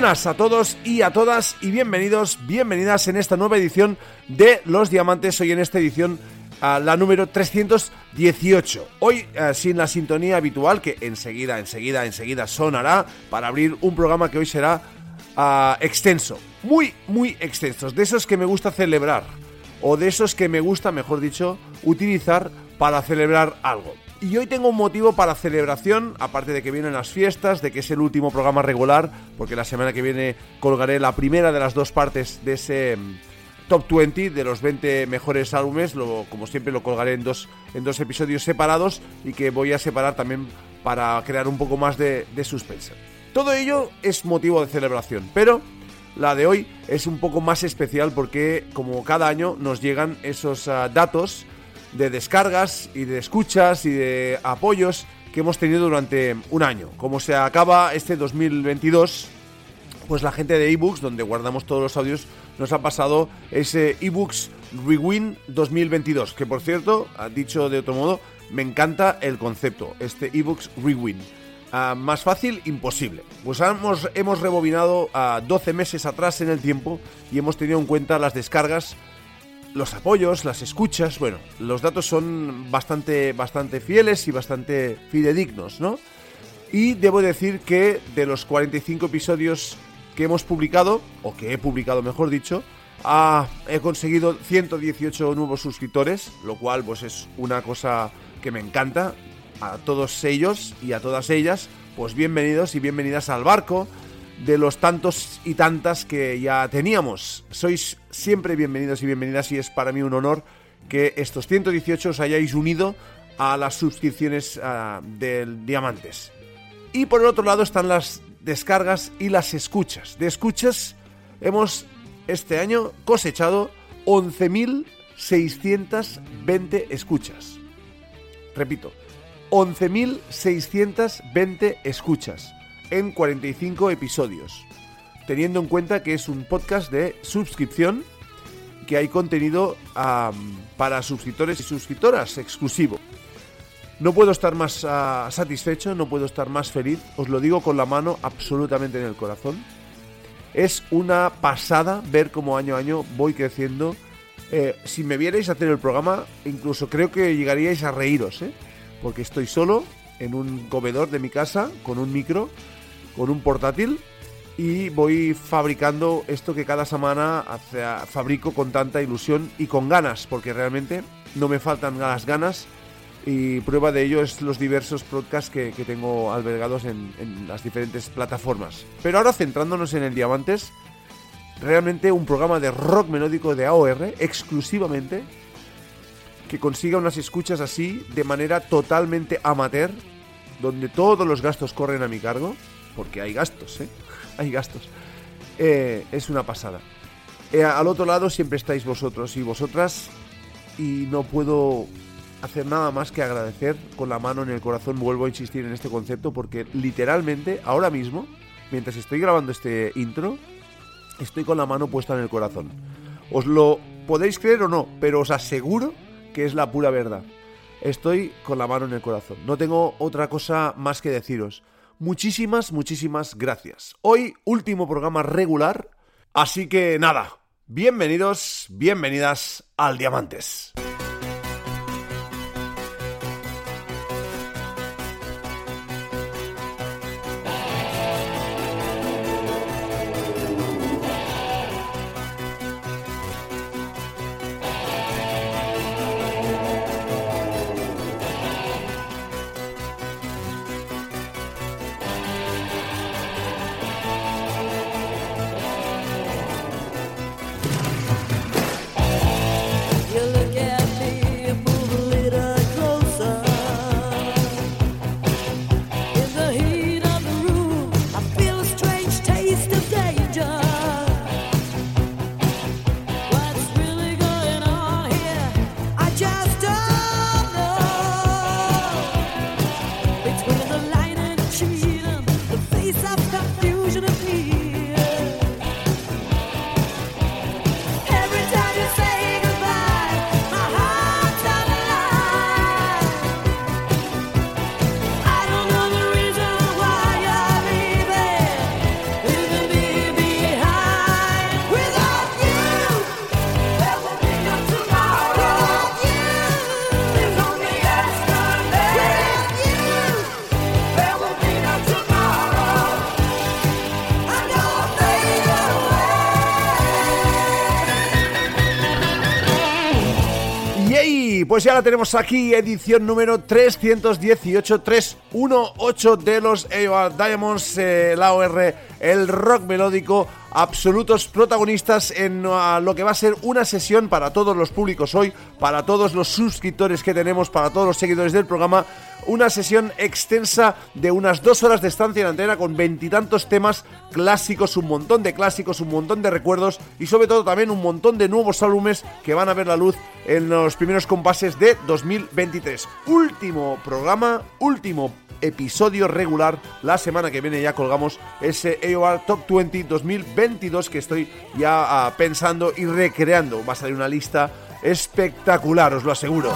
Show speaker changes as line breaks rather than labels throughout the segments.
buenas a todos y a todas y bienvenidos, bienvenidas en esta nueva edición de Los Diamantes, hoy en esta edición la número 318. Hoy eh, sin la sintonía habitual que enseguida, enseguida, enseguida sonará para abrir un programa que hoy será ah, extenso, muy, muy extenso, de esos que me gusta celebrar o de esos que me gusta, mejor dicho, utilizar para celebrar algo. Y hoy tengo un motivo para celebración, aparte de que vienen las fiestas, de que es el último programa regular, porque la semana que viene colgaré la primera de las dos partes de ese mm, top 20 de los 20 mejores álbumes, lo, como siempre lo colgaré en dos, en dos episodios separados y que voy a separar también para crear un poco más de, suspense. Todo ello es motivo de celebración, pero la de hoy es un poco más especial porque como cada año nos llegan esos ah, datos de descargas y de escuchas y de apoyos que hemos tenido durante un año. Como se acaba este 2022, pues la gente de ebooks, donde guardamos todos los audios, nos ha pasado ese ebooks Rewind 2022, que por cierto, dicho de otro modo, me encanta el concepto, este ebooks Rewind. Ah, más fácil, imposible. Pues hemos, hemos rebobinado a 12 meses atrás en el tiempo y hemos tenido en cuenta las descargas los apoyos, las escuchas, bueno, los datos son bastante, bastante fieles y bastante fidedignos, ¿no? Y debo decir que de los 45 episodios que hemos publicado, o que he publicado mejor dicho, he conseguido 118 nuevos suscriptores, lo cual pues es una cosa que me encanta. A todos ellos y a todas ellas, pues bienvenidos y bienvenidas al barco de los tantos y tantas que ya teníamos. Sois siempre bienvenidos y bienvenidas y es para mí un honor que estos 118 os hayáis unido a las suscripciones uh, del Diamantes. Y por el otro lado están las descargas y las escuchas. De escuchas hemos este año cosechado 11.620 escuchas. Repito, 11.620 escuchas en 45 episodios, teniendo en cuenta que es un podcast de suscripción, que hay contenido para suscriptores y suscriptoras exclusivo. No puedo estar más ah, satisfecho, no puedo estar más feliz, os lo digo con la mano absolutamente en el corazón. Es una pasada ver cómo año a año voy creciendo. Eh, si me vierais hacer el programa, incluso creo que llegaríais a reíros, ¿eh? porque estoy solo en un comedor de mi casa con un micro con un portátil y voy fabricando esto que cada semana fabrico con tanta ilusión y con ganas, porque realmente no me faltan las ganas y prueba de ello es los diversos podcasts que, tengo albergados en, en, las diferentes plataformas. Pero ahora centrándonos en el Diamantes, realmente un programa de rock melódico de AOR exclusivamente que consiga unas escuchas así de manera totalmente amateur, donde todos los gastos corren a mi cargo porque hay gastos, ¿eh? Hay gastos. Eh, es una pasada. Eh, al otro lado siempre estáis vosotros y vosotras y no puedo hacer nada más que agradecer con la mano en el corazón, vuelvo a insistir en este concepto porque literalmente ahora mismo, mientras estoy grabando este intro, estoy con la mano puesta en el corazón. Os lo podéis creer o no, pero os aseguro que es la pura verdad. Estoy con la mano en el corazón. No tengo otra cosa más que deciros. Muchísimas, muchísimas gracias. Hoy último programa regular, así que nada, bienvenidos, bienvenidas al Diamantes. Pues ya la tenemos aquí, edición número 318, 318 de los AOR Diamonds, eh, la OR, el rock melódico, absolutos protagonistas en uh, lo que va a ser una sesión para todos los públicos hoy, para todos los suscriptores que tenemos, para todos los seguidores del programa, una sesión extensa de unas dos horas de estancia en antena con veintitantos temas clásicos, un montón de clásicos, un montón de recuerdos y sobre todo también un montón de nuevos álbumes que van a ver la luz en los primeros compases de 2023. Último programa, último episodio regular. La semana que viene ya colgamos ese AOR Top 20 2022 que estoy ya ah, pensando y recreando. Va a salir una lista espectacular, os lo aseguro.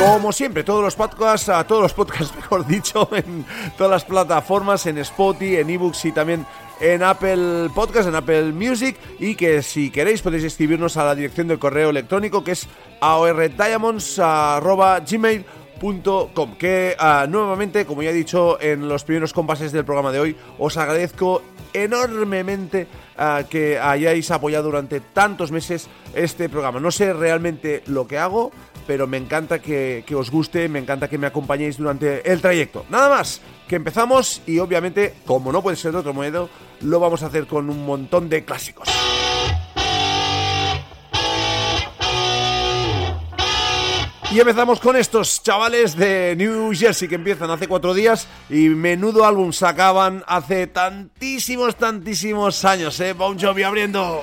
Como siempre, todos los podcasts, a todos los podcasts, mejor dicho, en todas las plataformas, en Spotify, en ebooks y también en Apple Podcast, en Apple Music y que si queréis podéis escribirnos a la dirección del correo electrónico que es aordiamonds.gmail.com que uh, nuevamente, como ya he dicho en los primeros compases del programa de hoy, os agradezco enormemente uh, que hayáis apoyado durante tantos meses este programa. No sé realmente lo que hago, pero me encanta que, que, os guste, me encanta que me acompañéis durante el trayecto. Nada más, que empezamos y obviamente, como no puede ser de otro modo, lo vamos a hacer con un montón de clásicos. Y empezamos con estos chavales de New Jersey que empiezan hace cuatro días y menudo álbum sacaban hace tantísimos, tantísimos años, ¿eh? Bon Jovi abriendo.